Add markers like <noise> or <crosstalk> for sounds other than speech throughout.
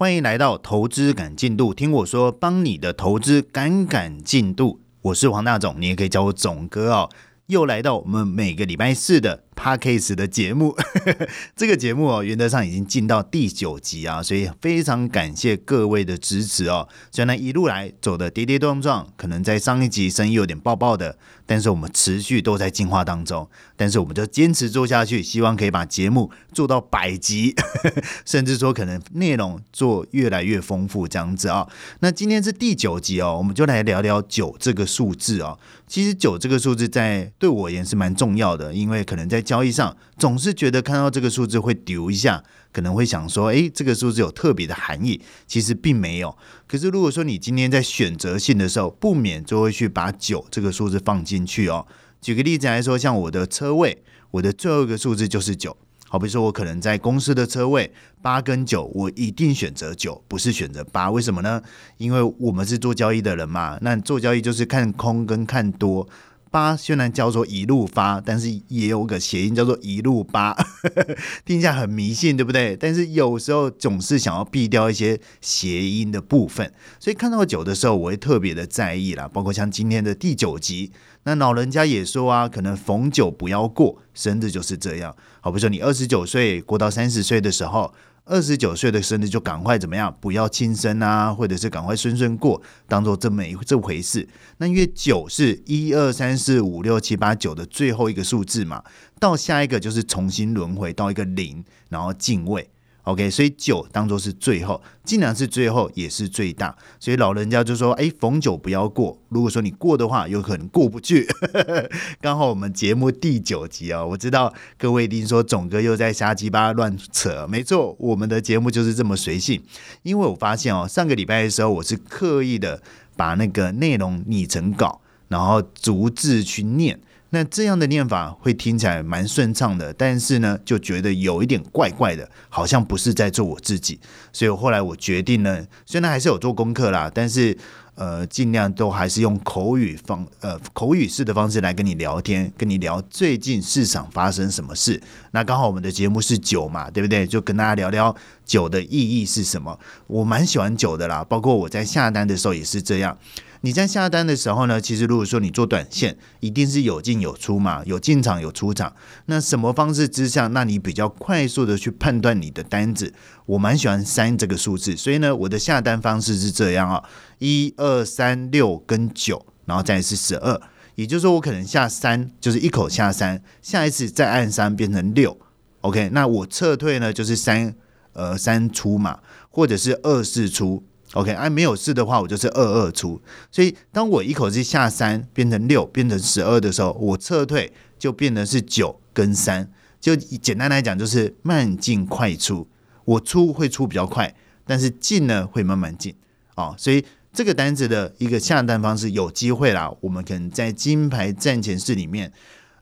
欢迎来到投资赶进度，听我说，帮你的投资赶赶进度。我是黄大总，你也可以叫我总哥哦。又来到我们每个礼拜四的 Parkcase 的节目，<laughs> 这个节目哦，原则上已经进到第九集啊，所以非常感谢各位的支持哦。虽然一路来走的跌跌撞撞，可能在上一集生意有点爆爆的，但是我们持续都在进化当中，但是我们就坚持做下去，希望可以把节目做到百集，<laughs> 甚至说可能内容做越来越丰富这样子啊。那今天是第九集哦，我们就来聊聊九这个数字哦。其实九这个数字在对我而言是蛮重要的，因为可能在交易上总是觉得看到这个数字会丢一下，可能会想说，诶，这个数字有特别的含义，其实并没有。可是如果说你今天在选择性的时候，不免就会去把九这个数字放进去哦。举个例子来说，像我的车位，我的最后一个数字就是九。好比说，我可能在公司的车位八跟九，我一定选择九，不是选择八。为什么呢？因为我们是做交易的人嘛。那做交易就是看空跟看多。八虽然叫做一路发，但是也有个谐音叫做一路八，<laughs> 听起来很迷信，对不对？但是有时候总是想要避掉一些谐音的部分，所以看到九的时候，我会特别的在意啦。包括像今天的第九集。那老人家也说啊，可能逢九不要过，生日就是这样。好，比如说你二十九岁过到三十岁的时候，二十九岁的生日就赶快怎么样，不要轻生啊，或者是赶快顺顺过，当做这么一这回事。那因为九是一二三四五六七八九的最后一个数字嘛，到下一个就是重新轮回到一个零，然后进位。OK，所以九当做是最后，尽量是最后也是最大，所以老人家就说：“哎，逢九不要过。如果说你过的话，有可能过不去。<laughs> ”刚好我们节目第九集啊，我知道各位一定说总哥又在瞎鸡巴乱扯，没错，我们的节目就是这么随性。因为我发现哦，上个礼拜的时候，我是刻意的把那个内容拟成稿，然后逐字去念。那这样的念法会听起来蛮顺畅的，但是呢，就觉得有一点怪怪的，好像不是在做我自己。所以后来我决定呢，虽然还是有做功课啦，但是呃，尽量都还是用口语方呃口语式的方式来跟你聊天，跟你聊最近市场发生什么事。那刚好我们的节目是酒嘛，对不对？就跟大家聊聊酒的意义是什么。我蛮喜欢酒的啦，包括我在下单的时候也是这样。你在下单的时候呢，其实如果说你做短线，一定是有进有出嘛，有进场有出场。那什么方式之下，那你比较快速的去判断你的单子？我蛮喜欢三这个数字，所以呢，我的下单方式是这样啊：一二三六跟九，然后再是十二。也就是说，我可能下三就是一口下三，下一次再按三变成六。OK，那我撤退呢，就是三呃三出嘛，或者是二四出。OK，哎，没有四的话，我就是二二出。所以当我一口气下三变成六，变成十二的时候，我撤退就变成是九跟三。就简单来讲，就是慢进快出。我出会出比较快，但是进呢会慢慢进。哦，所以这个单子的一个下单方式，有机会啦。我们可能在金牌战前室里面，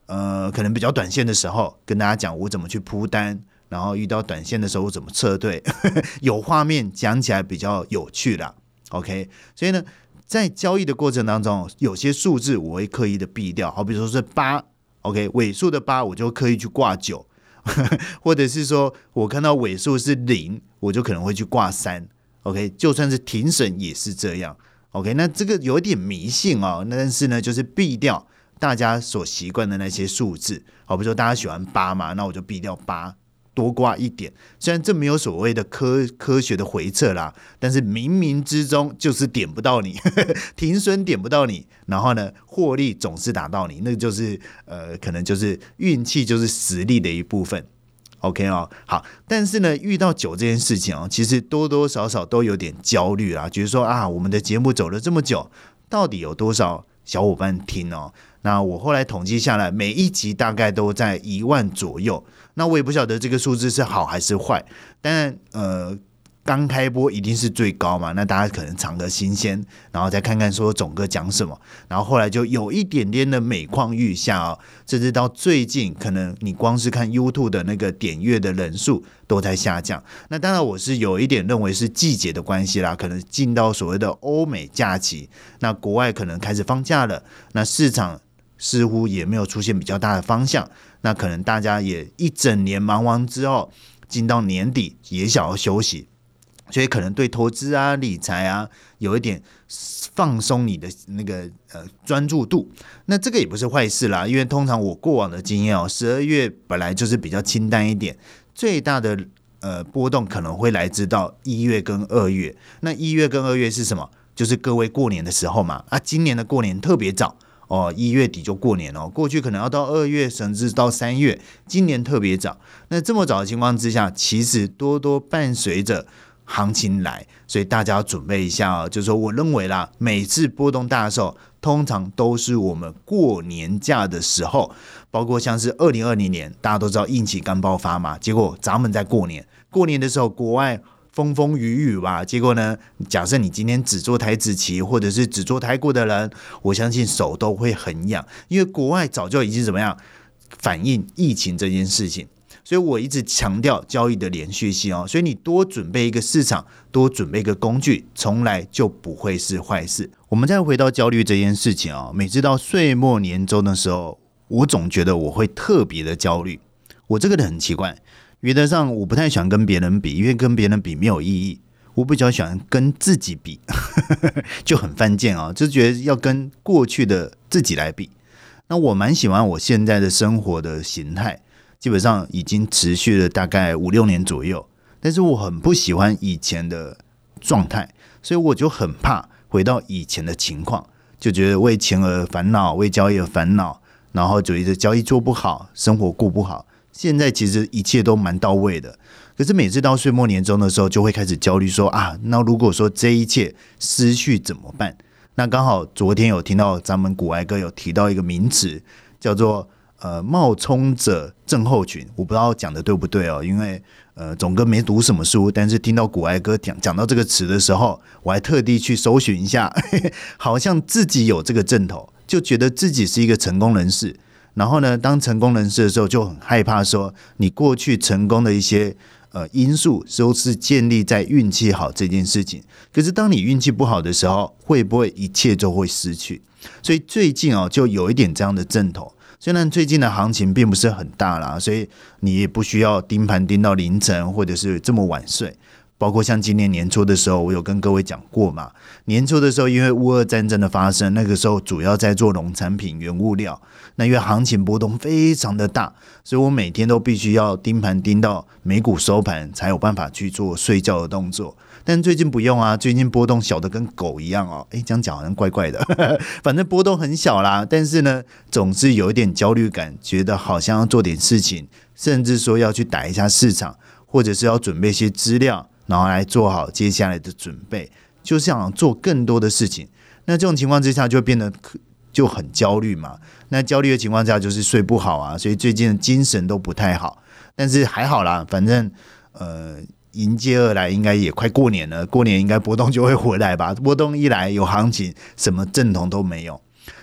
呃，可能比较短线的时候，跟大家讲我怎么去铺单。然后遇到短线的时候怎么撤退？<laughs> 有画面讲起来比较有趣啦。OK，所以呢，在交易的过程当中，有些数字我会刻意的避掉，好比说是八，OK，尾数的八，我就刻意去挂九，<laughs> 或者是说我看到尾数是零，我就可能会去挂三，OK，就算是停损也是这样，OK，那这个有点迷信哦，但是呢，就是避掉大家所习惯的那些数字，好比说大家喜欢八嘛，那我就避掉八。多挂一点，虽然这没有所谓的科科学的回撤啦，但是冥冥之中就是点不到你，<laughs> 停损点不到你，然后呢，获利总是打到你，那就是呃，可能就是运气，就是实力的一部分。OK 哦，好，但是呢，遇到酒这件事情哦，其实多多少少都有点焦虑啦，就是说啊，我们的节目走了这么久，到底有多少小伙伴听哦？那我后来统计下来，每一集大概都在一万左右。那我也不晓得这个数字是好还是坏，但呃，刚开播一定是最高嘛。那大家可能尝个新鲜，然后再看看说总哥讲什么，然后后来就有一点点的每况愈下哦，甚至到最近，可能你光是看 YouTube 的那个点阅的人数都在下降。那当然我是有一点认为是季节的关系啦，可能进到所谓的欧美假期，那国外可能开始放假了，那市场。似乎也没有出现比较大的方向，那可能大家也一整年忙完之后，进到年底也想要休息，所以可能对投资啊、理财啊有一点放松你的那个呃专注度。那这个也不是坏事啦，因为通常我过往的经验哦，十二月本来就是比较清淡一点，最大的呃波动可能会来自到一月跟二月。那一月跟二月是什么？就是各位过年的时候嘛。啊，今年的过年特别早。哦，一月底就过年了，过去可能要到二月，甚至到三月，今年特别早。那这么早的情况之下，其实多多伴随着行情来，所以大家要准备一下哦。就是说，我认为啦，每次波动大的时候，通常都是我们过年假的时候，包括像是二零二零年，大家都知道疫情刚爆发嘛，结果咱们在过年，过年的时候，国外。风风雨雨吧，结果呢？假设你今天只做台子棋，或者是只做台股的人，我相信手都会很痒，因为国外早就已经怎么样反映疫情这件事情。所以我一直强调交易的连续性哦。所以你多准备一个市场，多准备一个工具，从来就不会是坏事。我们再回到焦虑这件事情啊，每次到岁末年终的时候，我总觉得我会特别的焦虑。我这个人很奇怪。原则上，我不太喜欢跟别人比，因为跟别人比没有意义。我比较喜欢跟自己比，<laughs> 就很犯贱啊，就觉得要跟过去的自己来比。那我蛮喜欢我现在的生活的形态，基本上已经持续了大概五六年左右。但是我很不喜欢以前的状态，所以我就很怕回到以前的情况，就觉得为钱而烦恼，为交易而烦恼，然后觉得交易做不好，生活过不好。现在其实一切都蛮到位的，可是每次到岁末年终的时候，就会开始焦虑，说啊，那如果说这一切失去怎么办？那刚好昨天有听到咱们古埃哥有提到一个名词，叫做呃冒充者症候群，我不知道讲的对不对哦，因为呃总哥没读什么书，但是听到古埃哥讲讲到这个词的时候，我还特地去搜寻一下，好像自己有这个症头，就觉得自己是一个成功人士。然后呢，当成功人士的时候，就很害怕说你过去成功的一些呃因素都是建立在运气好这件事情。可是当你运气不好的时候，会不会一切都会失去？所以最近哦，就有一点这样的阵头。虽然最近的行情并不是很大啦，所以你也不需要盯盘盯到凌晨或者是这么晚睡。包括像今年年初的时候，我有跟各位讲过嘛。年初的时候，因为乌俄战争的发生，那个时候主要在做农产品、原物料。那因为行情波动非常的大，所以我每天都必须要盯盘盯到美股收盘，才有办法去做睡觉的动作。但最近不用啊，最近波动小的跟狗一样哦。诶，这样讲好像怪怪的，<laughs> 反正波动很小啦。但是呢，总是有一点焦虑感，觉得好像要做点事情，甚至说要去打一下市场，或者是要准备一些资料。然后来做好接下来的准备，就是想做更多的事情。那这种情况之下，就变得就很焦虑嘛。那焦虑的情况下，就是睡不好啊，所以最近的精神都不太好。但是还好啦，反正呃，迎接而来应该也快过年了，过年应该波动就会回来吧。<laughs> 波动一来有行情，什么阵痛都没有。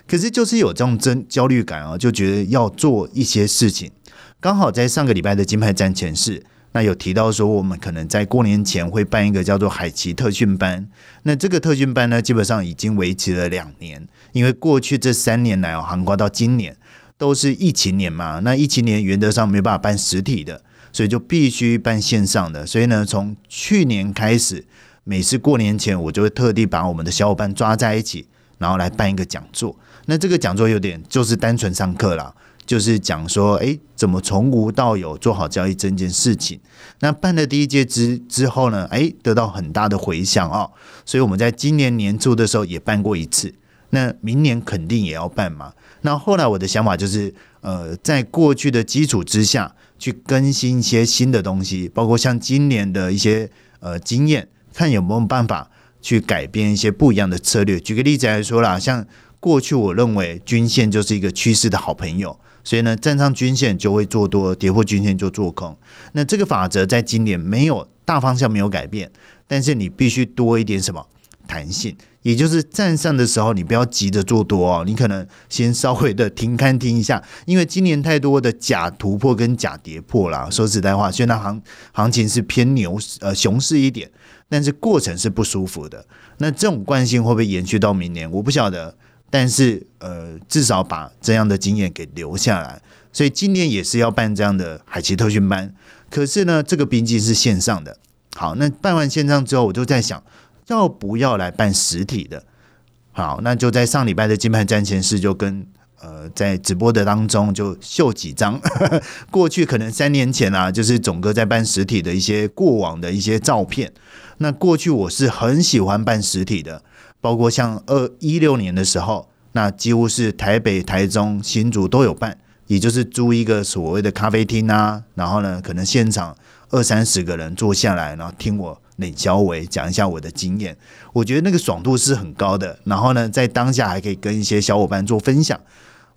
可是就是有这种真焦虑感啊，就觉得要做一些事情。刚好在上个礼拜的金牌战前是。那有提到说，我们可能在过年前会办一个叫做海奇特训班。那这个特训班呢，基本上已经维持了两年，因为过去这三年来哦，涵盖到今年都是疫情年嘛。那疫情年原则上没办法办实体的，所以就必须办线上的。所以呢，从去年开始，每次过年前，我就会特地把我们的小伙伴抓在一起，然后来办一个讲座。那这个讲座有点就是单纯上课啦。就是讲说，哎，怎么从无到有做好交易这件事情。那办了第一届之之后呢，哎，得到很大的回响哦。所以我们在今年年初的时候也办过一次。那明年肯定也要办嘛。那后来我的想法就是，呃，在过去的基础之下去更新一些新的东西，包括像今年的一些呃经验，看有没有办法去改变一些不一样的策略。举个例子来说啦，像过去我认为均线就是一个趋势的好朋友。所以呢，站上均线就会做多，跌破均线就做空。那这个法则在今年没有大方向没有改变，但是你必须多一点什么弹性，也就是站上的时候，你不要急着做多哦，你可能先稍微的停看听一下，因为今年太多的假突破跟假跌破啦。说实在话，虽然行行情是偏牛呃熊市一点，但是过程是不舒服的。那这种惯性会不会延续到明年？我不晓得。但是，呃，至少把这样的经验给留下来。所以今年也是要办这样的海奇特训班。可是呢，这个毕竟是线上的，好，那办完线上之后，我就在想，要不要来办实体的？好，那就在上礼拜的金牌战前室就跟呃在直播的当中就秀几张 <laughs> 过去可能三年前啊，就是总哥在办实体的一些过往的一些照片。那过去我是很喜欢办实体的，包括像二一六年的时候，那几乎是台北、台中、新竹都有办，也就是租一个所谓的咖啡厅啊，然后呢，可能现场二三十个人坐下来，然后听我。冷小伟讲一下我的经验，我觉得那个爽度是很高的。然后呢，在当下还可以跟一些小伙伴做分享，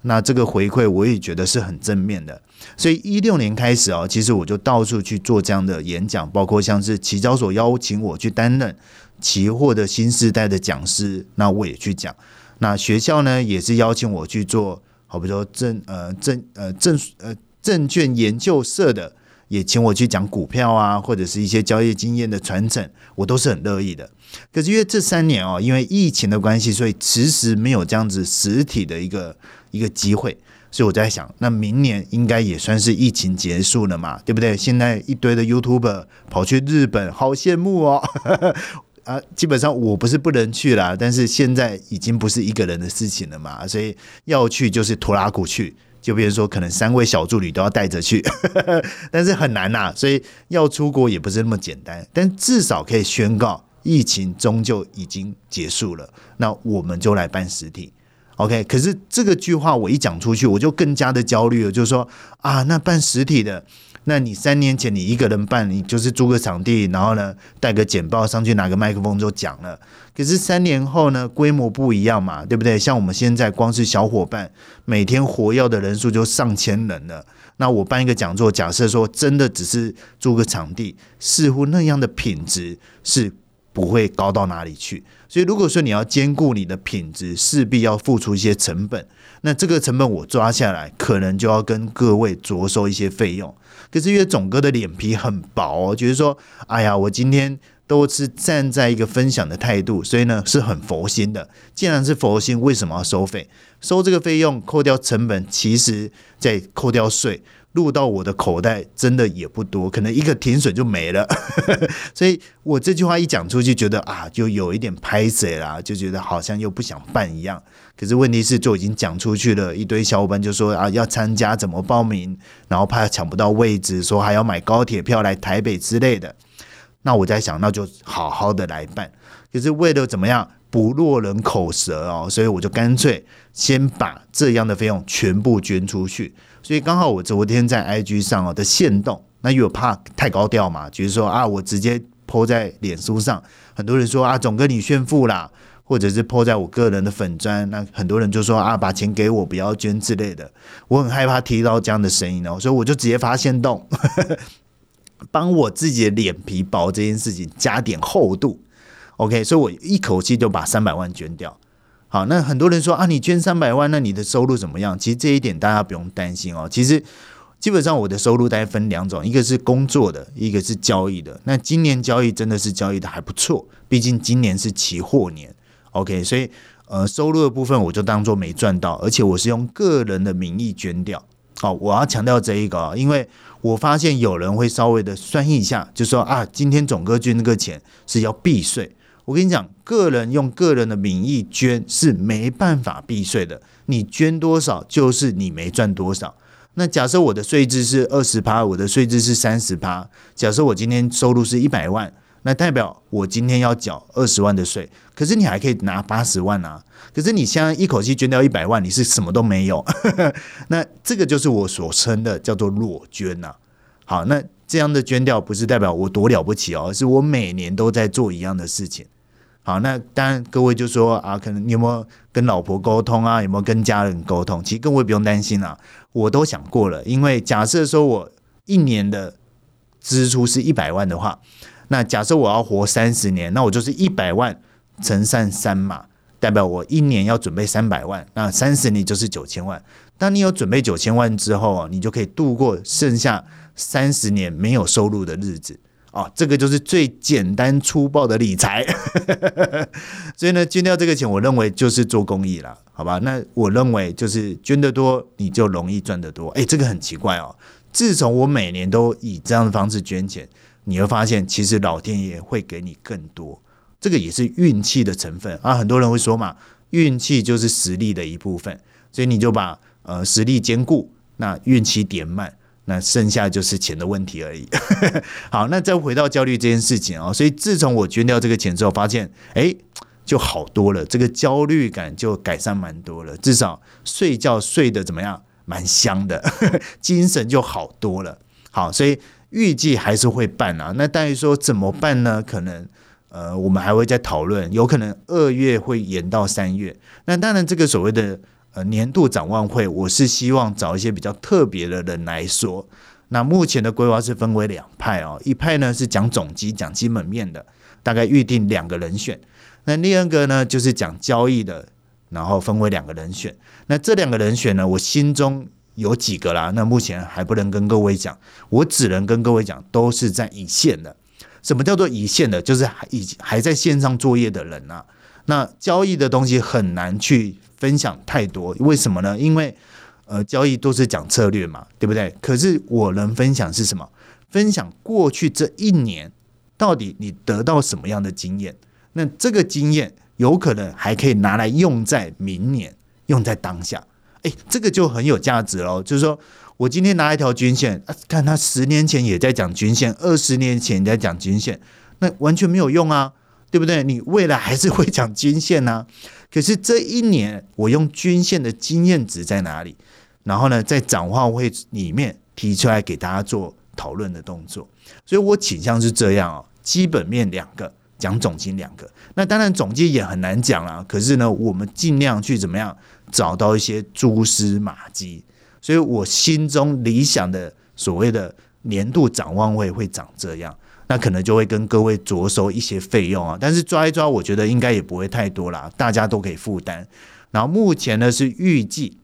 那这个回馈我也觉得是很正面的。所以一六年开始啊，其实我就到处去做这样的演讲，包括像是期交所邀请我去担任期货的新时代的讲师，那我也去讲。那学校呢，也是邀请我去做，好比说证呃证呃证呃证券研究社的。也请我去讲股票啊，或者是一些交易经验的传承，我都是很乐意的。可是因为这三年哦，因为疫情的关系，所以迟迟没有这样子实体的一个一个机会。所以我在想，那明年应该也算是疫情结束了嘛，对不对？现在一堆的 YouTuber 跑去日本，好羡慕哦！<laughs> 啊，基本上我不是不能去啦，但是现在已经不是一个人的事情了嘛，所以要去就是拖拉股去。就比如说，可能三位小助理都要带着去，<laughs> 但是很难呐，所以要出国也不是那么简单。但至少可以宣告，疫情终究已经结束了，那我们就来办实体。OK，可是这个句话我一讲出去，我就更加的焦虑了，就是说啊，那办实体的。那你三年前你一个人办，你就是租个场地，然后呢带个简报上去，拿个麦克风就讲了。可是三年后呢，规模不一样嘛，对不对？像我们现在光是小伙伴每天活跃的人数就上千人了。那我办一个讲座，假设说真的只是租个场地，似乎那样的品质是不会高到哪里去。所以如果说你要兼顾你的品质，势必要付出一些成本。那这个成本我抓下来，可能就要跟各位着收一些费用。可是因为总哥的脸皮很薄，就是说，哎呀，我今天都是站在一个分享的态度，所以呢是很佛心的。既然是佛心，为什么要收费？收这个费用，扣掉成本，其实再扣掉税。入到我的口袋真的也不多，可能一个停水就没了，<laughs> 所以我这句话一讲出去，觉得啊，就有一点拍水啦，就觉得好像又不想办一样。可是问题是，就已经讲出去了，一堆小伙伴就说啊，要参加怎么报名，然后怕抢不到位置，说还要买高铁票来台北之类的。那我在想，那就好好的来办。可是为了怎么样不落人口舌哦，所以我就干脆先把这样的费用全部捐出去。所以刚好我昨天在 IG 上哦的限动，那又怕太高调嘛，就是说啊，我直接泼在脸书上，很多人说啊，总哥你炫富啦，或者是泼在我个人的粉砖，那很多人就说啊，把钱给我，不要捐之类的。我很害怕提到这样的声音哦，所以我就直接发限动，<laughs> 帮我自己的脸皮薄这件事情加点厚度。OK，所以我一口气就把三百万捐掉。好，那很多人说啊，你捐三百万，那你的收入怎么样？其实这一点大家不用担心哦。其实基本上我的收入大概分两种，一个是工作的，一个是交易的。那今年交易真的是交易的还不错，毕竟今年是期货年。OK，所以呃，收入的部分我就当做没赚到，而且我是用个人的名义捐掉。好，我要强调这一个，因为我发现有人会稍微的算一下，就说啊，今天总哥捐那个钱是要避税。我跟你讲，个人用个人的名义捐是没办法避税的。你捐多少就是你没赚多少。那假设我的税制是二十趴，我的税制是三十趴。假设我今天收入是一百万，那代表我今天要缴二十万的税。可是你还可以拿八十万啊。可是你现在一口气捐掉一百万，你是什么都没有。<laughs> 那这个就是我所称的叫做裸捐呐。好，那这样的捐掉不是代表我多了不起哦，而是我每年都在做一样的事情。好，那当然，各位就说啊，可能你有没有跟老婆沟通啊？有没有跟家人沟通？其实各位不用担心啊，我都想过了。因为假设说我一年的支出是一百万的话，那假设我要活三十年，那我就是一百万乘上三嘛，代表我一年要准备三百万，那三十年就是九千万。当你有准备九千万之后啊，你就可以度过剩下三十年没有收入的日子。哦，这个就是最简单粗暴的理财，<laughs> 所以呢，捐掉这个钱，我认为就是做公益了，好吧？那我认为就是捐得多，你就容易赚得多。哎，这个很奇怪哦。自从我每年都以这样的方式捐钱，你会发现其实老天爷会给你更多，这个也是运气的成分啊。很多人会说嘛，运气就是实力的一部分，所以你就把呃实力兼顾，那运气点慢，那剩下就是钱的问题而已。<laughs> 好，那再回到焦虑这件事情啊，所以自从我捐掉这个钱之后，发现哎。就好多了，这个焦虑感就改善蛮多了，至少睡觉睡得怎么样，蛮香的，<laughs> 精神就好多了。好，所以预计还是会办啊。那但是说怎么办呢？可能呃，我们还会再讨论，有可能二月会延到三月。那当然，这个所谓的呃年度展望会，我是希望找一些比较特别的人来说。那目前的规划是分为两派哦，一派呢是讲总机、讲基本面的，大概预定两个人选。那另一个呢，就是讲交易的，然后分为两个人选。那这两个人选呢，我心中有几个啦。那目前还不能跟各位讲，我只能跟各位讲，都是在一线的。什么叫做一线的？就是还已还在线上作业的人啊。那交易的东西很难去分享太多，为什么呢？因为呃，交易都是讲策略嘛，对不对？可是我能分享是什么？分享过去这一年到底你得到什么样的经验？那这个经验有可能还可以拿来用在明年，用在当下，哎，这个就很有价值喽。就是说我今天拿一条均线，看他十年前也在讲均线，二十年前也在讲均线，那完全没有用啊，对不对？你未来还是会讲均线呢。可是这一年我用均线的经验值在哪里？然后呢，在展望会里面提出来给大家做讨论的动作。所以我倾向是这样哦，基本面两个。讲总金两个，那当然总金也很难讲啦。可是呢，我们尽量去怎么样找到一些蛛丝马迹。所以我心中理想的所谓的年度展望会会长这样，那可能就会跟各位着收一些费用啊。但是抓一抓，我觉得应该也不会太多啦，大家都可以负担。然后目前呢是预计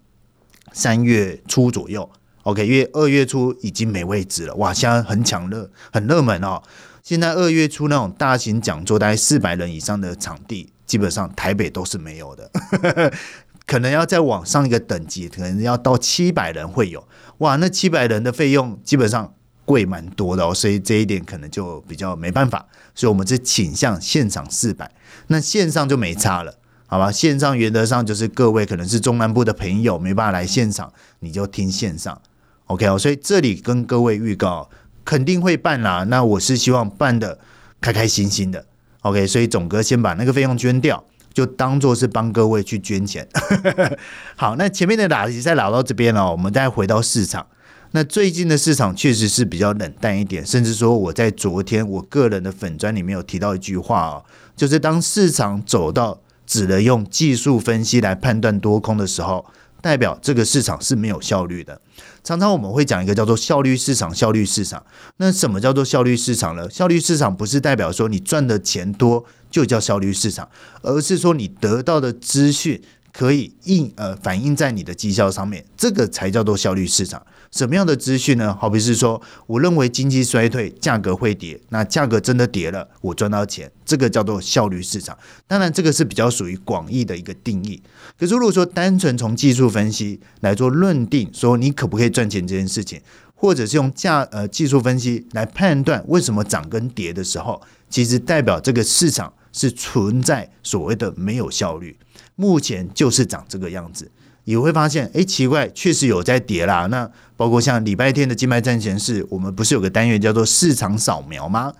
三月初左右，OK，因为二月初已经没位置了，哇，现在很抢热，很热门哦。现在二月初那种大型讲座，大概四百人以上的场地，基本上台北都是没有的，<laughs> 可能要再往上一个等级，可能要到七百人会有。哇，那七百人的费用基本上贵蛮多的哦，所以这一点可能就比较没办法。所以我们是倾向现场四百，那线上就没差了，好吧？线上原则上就是各位可能是中南部的朋友没办法来现场，你就听线上，OK 哦。所以这里跟各位预告。肯定会办啦，那我是希望办的开开心心的，OK，所以总哥先把那个费用捐掉，就当做是帮各位去捐钱。<laughs> 好，那前面的打题再聊到这边了，我们再回到市场。那最近的市场确实是比较冷淡一点，甚至说我在昨天我个人的粉砖里面有提到一句话哦，就是当市场走到只能用技术分析来判断多空的时候，代表这个市场是没有效率的。常常我们会讲一个叫做效率市场，效率市场。那什么叫做效率市场呢？效率市场不是代表说你赚的钱多就叫效率市场，而是说你得到的资讯可以印呃反映在你的绩效上面，这个才叫做效率市场。什么样的资讯呢？好比是说，我认为经济衰退，价格会跌，那价格真的跌了，我赚到钱，这个叫做效率市场。当然，这个是比较属于广义的一个定义。可是，如果说单纯从技术分析来做论定，说你可不可以赚钱这件事情，或者是用价呃技术分析来判断为什么涨跟跌的时候，其实代表这个市场是存在所谓的没有效率，目前就是长这个样子。也会发现，哎，奇怪，确实有在跌啦。那包括像礼拜天的金牌战前是，我们不是有个单元叫做市场扫描吗？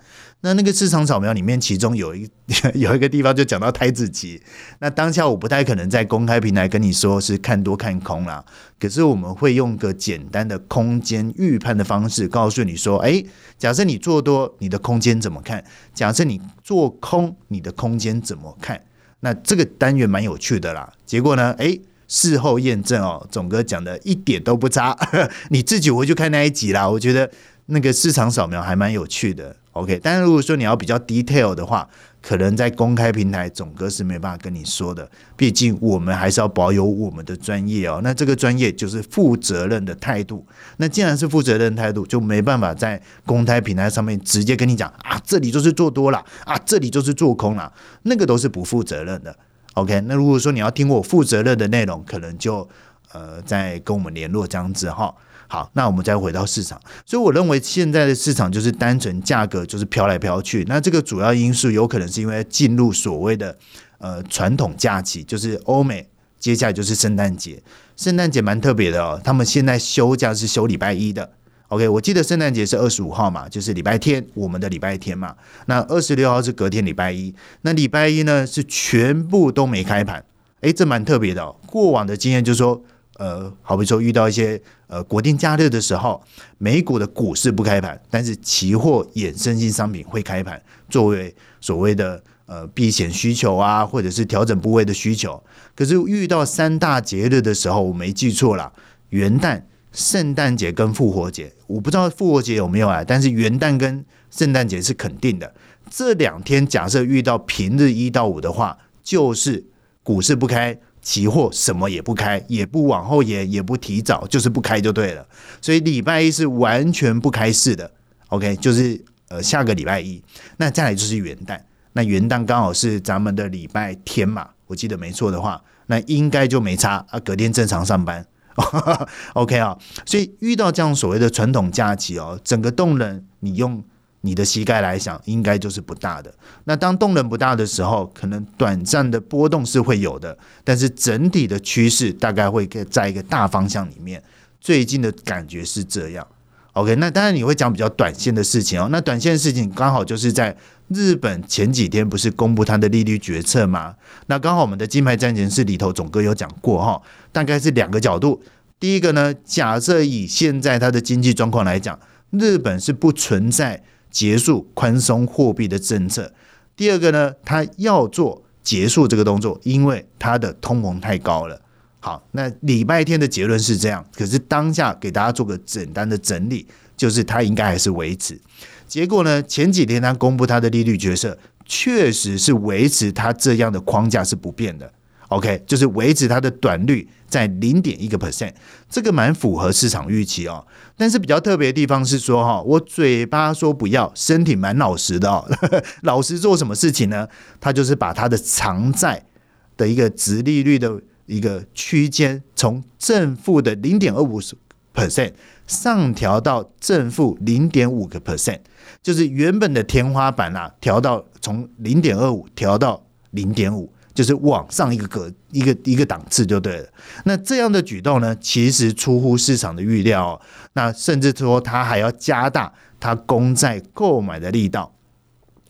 那那个市场扫描里面，其中有一 <laughs> 有一个地方就讲到台子期。那当下我不太可能在公开平台跟你说是看多看空啦，可是我们会用个简单的空间预判的方式，告诉你说，哎，假设你做多，你的空间怎么看？假设你做空，你的空间怎么看？那这个单元蛮有趣的啦。结果呢，哎。事后验证哦，总哥讲的一点都不差，<laughs> 你自己回去看那一集啦。我觉得那个市场扫描还蛮有趣的。OK，但是如果说你要比较 detail 的话，可能在公开平台总哥是没办法跟你说的。毕竟我们还是要保有我们的专业哦。那这个专业就是负责任的态度。那既然是负责任态度，就没办法在公开平台上面直接跟你讲啊，这里就是做多了啊，这里就是做空了，那个都是不负责任的。OK，那如果说你要听我负责任的内容，可能就呃再跟我们联络这样子哈。好，那我们再回到市场，所以我认为现在的市场就是单纯价格就是飘来飘去。那这个主要因素有可能是因为进入所谓的呃传统假期，就是欧美接下来就是圣诞节，圣诞节蛮特别的哦，他们现在休假是休礼拜一的。OK，我记得圣诞节是二十五号嘛，就是礼拜天，我们的礼拜天嘛。那二十六号是隔天礼拜一，那礼拜一呢是全部都没开盘。诶，这蛮特别的哦。过往的经验就是说，呃，好比说遇到一些呃国定假日的时候，美股的股市不开盘，但是期货衍生性商品会开盘，作为所谓的呃避险需求啊，或者是调整部位的需求。可是遇到三大节日的时候，我没记错了，元旦。圣诞节跟复活节，我不知道复活节有没有啊？但是元旦跟圣诞节是肯定的。这两天假设遇到平日一到五的话，就是股市不开，期货什么也不开，也不往后延，也不提早，就是不开就对了。所以礼拜一是完全不开市的。OK，就是呃下个礼拜一，那再来就是元旦，那元旦刚好是咱们的礼拜天嘛，我记得没错的话，那应该就没差啊，隔天正常上班。<laughs> OK 啊，所以遇到这样所谓的传统假期哦，整个动能你用你的膝盖来想，应该就是不大的。那当动能不大的时候，可能短暂的波动是会有的，但是整体的趋势大概会在一个大方向里面。最近的感觉是这样。OK，那当然你会讲比较短线的事情哦。那短线的事情刚好就是在日本前几天不是公布它的利率决策吗？那刚好我们的金牌战前是里头总哥有讲过哈，大概是两个角度。第一个呢，假设以现在它的经济状况来讲，日本是不存在结束宽松货币的政策。第二个呢，它要做结束这个动作，因为它的通膨太高了。好，那礼拜天的结论是这样，可是当下给大家做个简单的整理，就是它应该还是维持。结果呢，前几天它公布它的利率决策，确实是维持它这样的框架是不变的。OK，就是维持它的短率在零点一个 percent，这个蛮符合市场预期哦。但是比较特别的地方是说，哈，我嘴巴说不要，身体蛮老实的哦。<laughs> 老实做什么事情呢？他就是把他的偿债的一个值利率的。一个区间从正负的零点二五 percent 上调到正负零点五个 percent，就是原本的天花板啊，调到从零点二五调到零点五，就是往上一个格一个一个档次就对了。那这样的举动呢，其实出乎市场的预料，那甚至说它还要加大它公债购买的力道。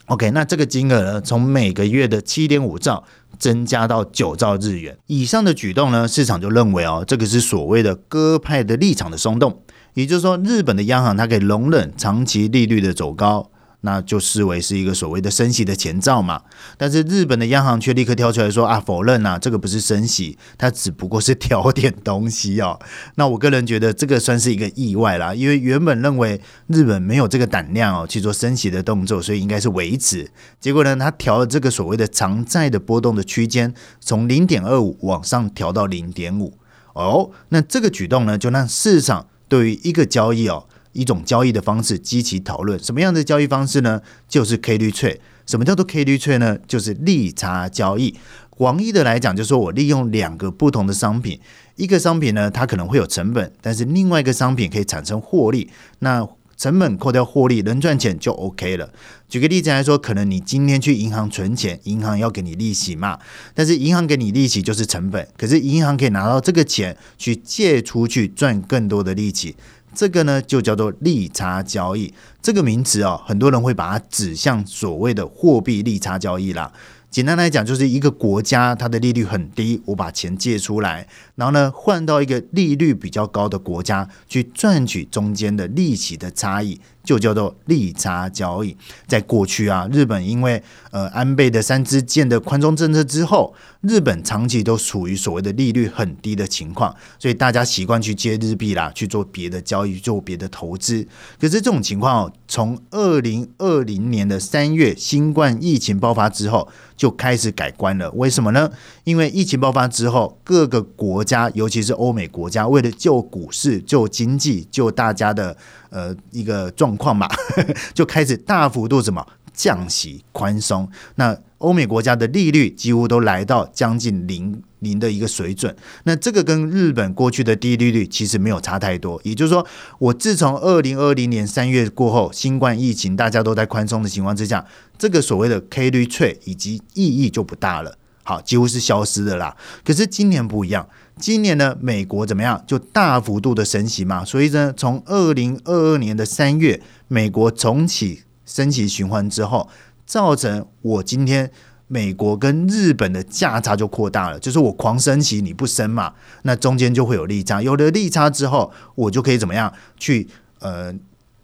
OK，那这个金额呢，从每个月的七点五兆。增加到九兆日元以上的举动呢，市场就认为哦，这个是所谓的鸽派的立场的松动，也就是说，日本的央行它可以容忍长期利率的走高。那就视为是一个所谓的升息的前兆嘛，但是日本的央行却立刻跳出来说啊，否认呐，这个不是升息，它只不过是调点东西哦。<laughs> 那我个人觉得这个算是一个意外啦，因为原本认为日本没有这个胆量哦去做升息的动作，所以应该是维持。结果呢，它调了这个所谓的长债的波动的区间，从零点二五往上调到零点五哦。那这个举动呢，就让市场对于一个交易哦。一种交易的方式激起讨论，什么样的交易方式呢？就是 K 率翠。什么叫做 K 率翠呢？就是利差交易。广义的来讲，就是说我利用两个不同的商品，一个商品呢，它可能会有成本，但是另外一个商品可以产生获利。那成本扣掉获利，能赚钱就 OK 了。举个例子来说，可能你今天去银行存钱，银行要给你利息嘛，但是银行给你利息就是成本，可是银行可以拿到这个钱去借出去赚更多的利息。这个呢，就叫做利差交易。这个名词啊，很多人会把它指向所谓的货币利差交易啦。简单来讲，就是一个国家它的利率很低，我把钱借出来，然后呢换到一个利率比较高的国家去赚取中间的利息的差异。就叫做利差交易。在过去啊，日本因为呃安倍的三支箭的宽松政策之后，日本长期都处于所谓的利率很低的情况，所以大家习惯去接日币啦，去做别的交易，做别的投资。可是这种情况，从二零二零年的三月新冠疫情爆发之后，就开始改观了。为什么呢？因为疫情爆发之后，各个国家，尤其是欧美国家，为了救股市、救经济、救大家的。呃，一个状况嘛，<laughs> 就开始大幅度什么降息宽松，那欧美国家的利率几乎都来到将近零零的一个水准。那这个跟日本过去的低利率其实没有差太多。也就是说，我自从二零二零年三月过后，新冠疫情大家都在宽松的情况之下，这个所谓的 K 率税以及意义就不大了，好，几乎是消失的啦。可是今年不一样，今年呢，美国怎么样？就大幅度的升息嘛，所以呢，从二零二二年的三月，美国重启升息循环之后。造成我今天美国跟日本的价差就扩大了，就是我狂升息你不升嘛，那中间就会有利差，有了利差之后，我就可以怎么样去呃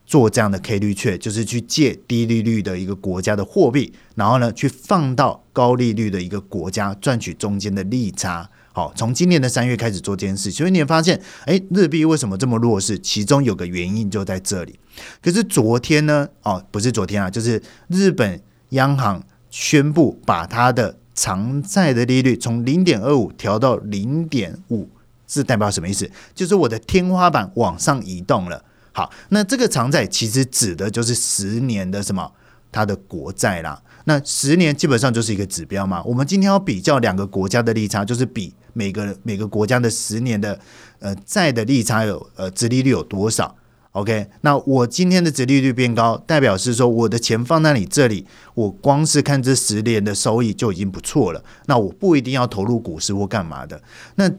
做这样的 K 率券，就是去借低利率的一个国家的货币，然后呢去放到高利率的一个国家赚取中间的利差。好，从今年的三月开始做这件事，所以你也发现，哎，日币为什么这么弱势？其中有个原因就在这里。可是昨天呢？哦，不是昨天啊，就是日本。央行宣布把它的偿债的利率从零点二五调到零点五，是代表什么意思？就是我的天花板往上移动了。好，那这个偿债其实指的就是十年的什么？它的国债啦。那十年基本上就是一个指标嘛。我们今天要比较两个国家的利差，就是比每个每个国家的十年的呃债的利差有呃殖利率有多少。OK，那我今天的殖利率变高，代表是说我的钱放在你这里，我光是看这十年的收益就已经不错了。那我不一定要投入股市或干嘛的。那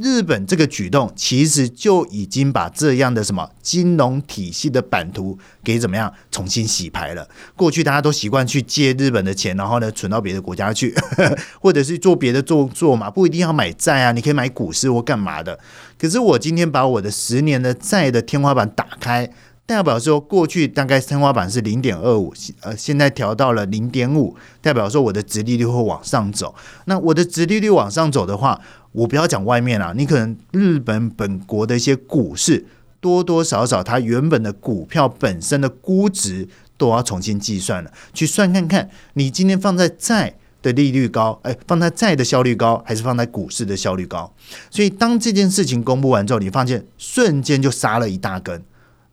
日本这个举动其实就已经把这样的什么金融体系的版图给怎么样重新洗牌了。过去大家都习惯去借日本的钱，然后呢存到别的国家去，<laughs> 或者是做别的做做嘛，不一定要买债啊，你可以买股市或干嘛的。可是我今天把我的十年的债的天花板打开，代表说过去大概天花板是零点二五，呃，现在调到了零点五，代表说我的殖利率会往上走。那我的殖利率往上走的话，我不要讲外面啊，你可能日本本国的一些股市，多多少少它原本的股票本身的估值都要重新计算了，去算看看你今天放在债的利率高，哎，放在债的效率高，还是放在股市的效率高？所以当这件事情公布完之后，你发现瞬间就杀了一大根。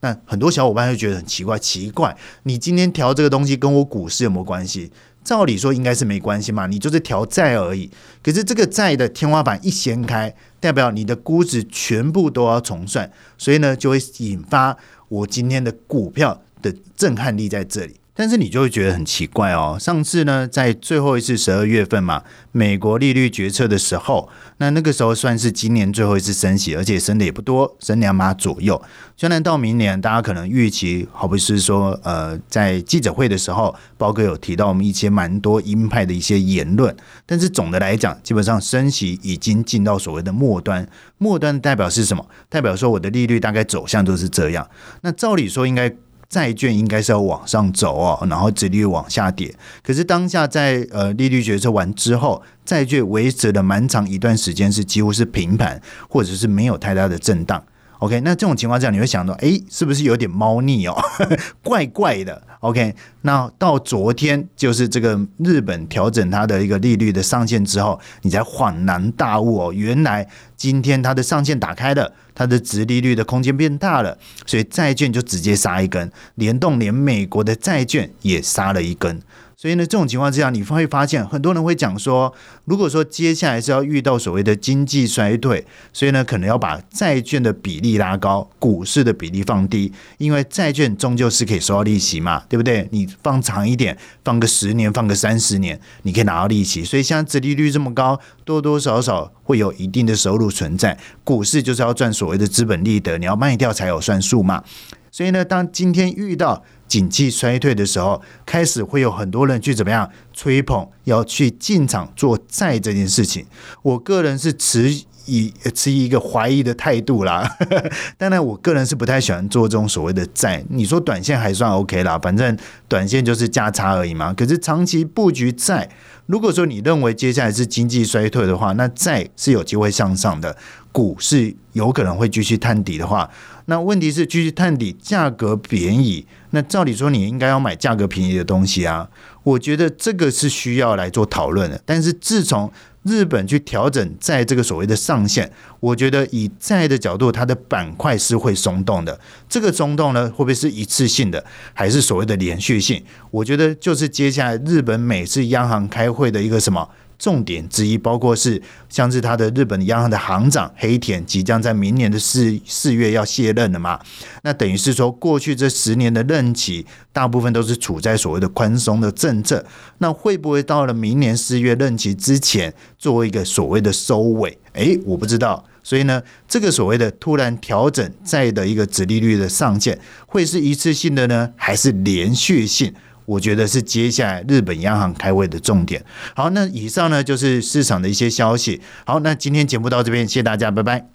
那很多小伙伴会觉得很奇怪，奇怪，你今天调这个东西跟我股市有没有关系？照理说应该是没关系嘛，你就是调债而已。可是这个债的天花板一掀开，代表你的估值全部都要重算，所以呢就会引发我今天的股票的震撼力在这里。但是你就会觉得很奇怪哦。上次呢，在最后一次十二月份嘛，美国利率决策的时候，那那个时候算是今年最后一次升息，而且升的也不多，升两码左右。虽然到明年，大家可能预期，好比是说，呃，在记者会的时候，包哥有提到我们一些蛮多鹰派的一些言论，但是总的来讲，基本上升息已经进到所谓的末端。末端代表是什么？代表说我的利率大概走向都是这样。那照理说应该。债券应该是要往上走哦，然后利率往下跌。可是当下在呃利率决策完之后，债券维持了蛮长一段时间是几乎是平盘，或者是没有太大的震荡。OK，那这种情况下你会想到，哎，是不是有点猫腻哦？<laughs> 怪怪的。OK，那到昨天就是这个日本调整它的一个利率的上限之后，你才恍然大悟哦，原来今天它的上限打开了，它的值利率的空间变大了，所以债券就直接杀一根，联动连美国的债券也杀了一根。所以呢，这种情况之下，你会发现很多人会讲说，如果说接下来是要遇到所谓的经济衰退，所以呢，可能要把债券的比例拉高，股市的比例放低，因为债券终究是可以收到利息嘛，对不对？你放长一点，放个十年，放个三十年，你可以拿到利息。所以现在殖利率这么高，多多少少会有一定的收入存在。股市就是要赚所谓的资本利得，你要卖掉才有算数嘛。所以呢，当今天遇到景气衰退的时候，开始会有很多人去怎么样吹捧，要去进场做债这件事情。我个人是持以持一个怀疑的态度啦。<laughs> 当然，我个人是不太喜欢做这种所谓的债。你说短线还算 OK 啦，反正短线就是价差而已嘛。可是长期布局债，如果说你认为接下来是经济衰退的话，那债是有机会向上的，股市有可能会继续探底的话。那问题是继续探底，价格便宜，那照理说你应该要买价格便宜的东西啊。我觉得这个是需要来做讨论的。但是自从日本去调整在这个所谓的上限，我觉得以债的角度，它的板块是会松动的。这个松动呢，会不会是一次性的，还是所谓的连续性？我觉得就是接下来日本每次央行开会的一个什么？重点之一，包括是像是他的日本央行的行长黑田即将在明年的四四月要卸任了嘛？那等于是说，过去这十年的任期，大部分都是处在所谓的宽松的政策，那会不会到了明年四月任期之前，做一个所谓的收尾？诶，我不知道。所以呢，这个所谓的突然调整债的一个殖利率的上限，会是一次性的呢，还是连续性？我觉得是接下来日本央行开会的重点。好，那以上呢就是市场的一些消息。好，那今天节目到这边，谢谢大家，拜拜。